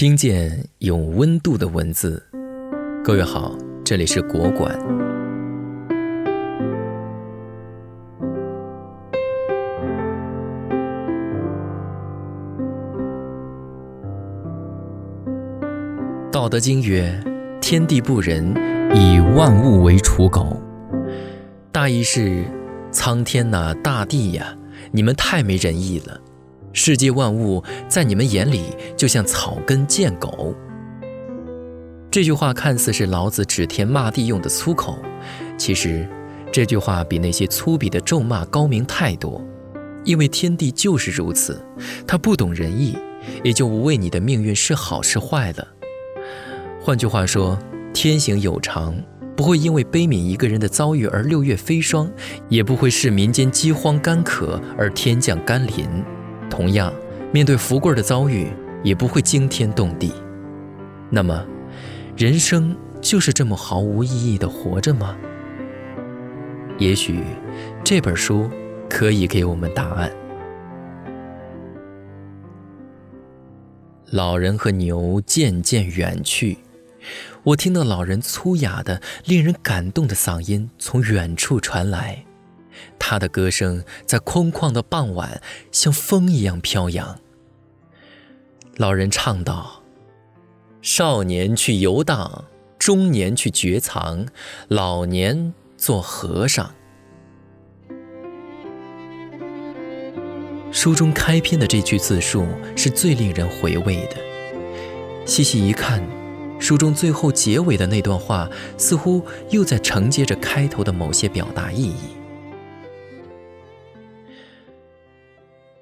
听见有温度的文字，各位好，这里是国馆。道德经曰：“天地不仁，以万物为刍狗。”大意是：苍天呐，大地呀，你们太没仁义了。世界万物在你们眼里就像草根贱狗。这句话看似是老子指天骂地用的粗口，其实这句话比那些粗鄙的咒骂高明太多。因为天地就是如此，他不懂仁义，也就无谓你的命运是好是坏了。换句话说，天行有常，不会因为悲悯一个人的遭遇而六月飞霜，也不会视民间饥荒干渴而天降甘霖。同样，面对福贵的遭遇，也不会惊天动地。那么，人生就是这么毫无意义的活着吗？也许，这本书可以给我们答案。老人和牛渐渐远去，我听到老人粗哑的、令人感动的嗓音从远处传来。他的歌声在空旷的傍晚，像风一样飘扬。老人唱道：“少年去游荡，中年去绝藏，老年做和尚。”书中开篇的这句自述是最令人回味的。细细一看，书中最后结尾的那段话，似乎又在承接着开头的某些表达意义。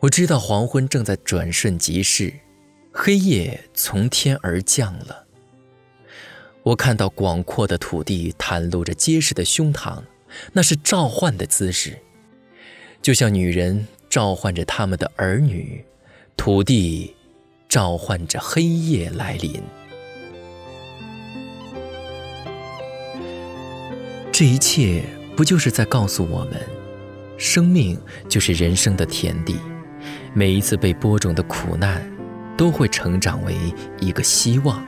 我知道黄昏正在转瞬即逝，黑夜从天而降了。我看到广阔的土地袒露着结实的胸膛，那是召唤的姿势，就像女人召唤着他们的儿女，土地召唤着黑夜来临。这一切不就是在告诉我们，生命就是人生的田地。每一次被播种的苦难，都会成长为一个希望。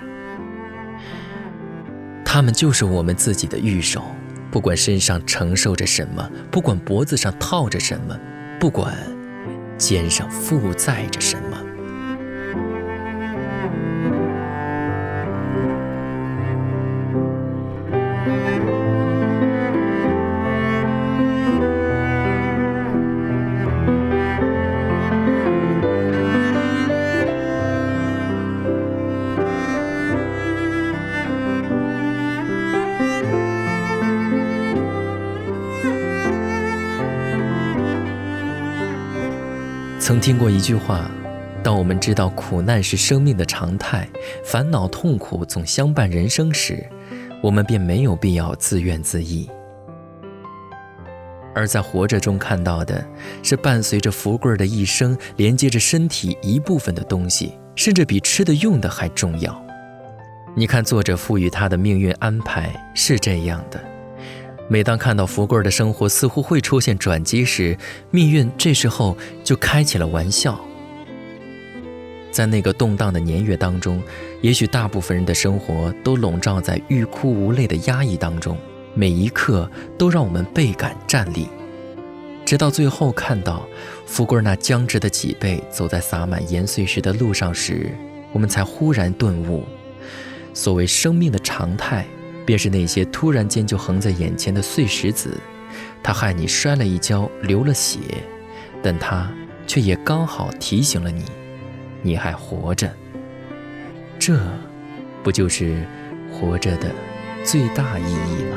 他们就是我们自己的御手，不管身上承受着什么，不管脖子上套着什么，不管肩上负载着什么。曾听过一句话：当我们知道苦难是生命的常态，烦恼痛苦总相伴人生时，我们便没有必要自怨自艾。而在活着中看到的是伴随着福贵的一生，连接着身体一部分的东西，甚至比吃的用的还重要。你看，作者赋予他的命运安排是这样的。每当看到福贵儿的生活似乎会出现转机时，命运这时候就开起了玩笑。在那个动荡的年月当中，也许大部分人的生活都笼罩在欲哭无泪的压抑当中，每一刻都让我们倍感战栗。直到最后看到福贵儿那僵直的脊背走在洒满盐碎石的路上时，我们才忽然顿悟：所谓生命的常态。便是那些突然间就横在眼前的碎石子，它害你摔了一跤，流了血，但它却也刚好提醒了你，你还活着。这，不就是活着的最大意义吗？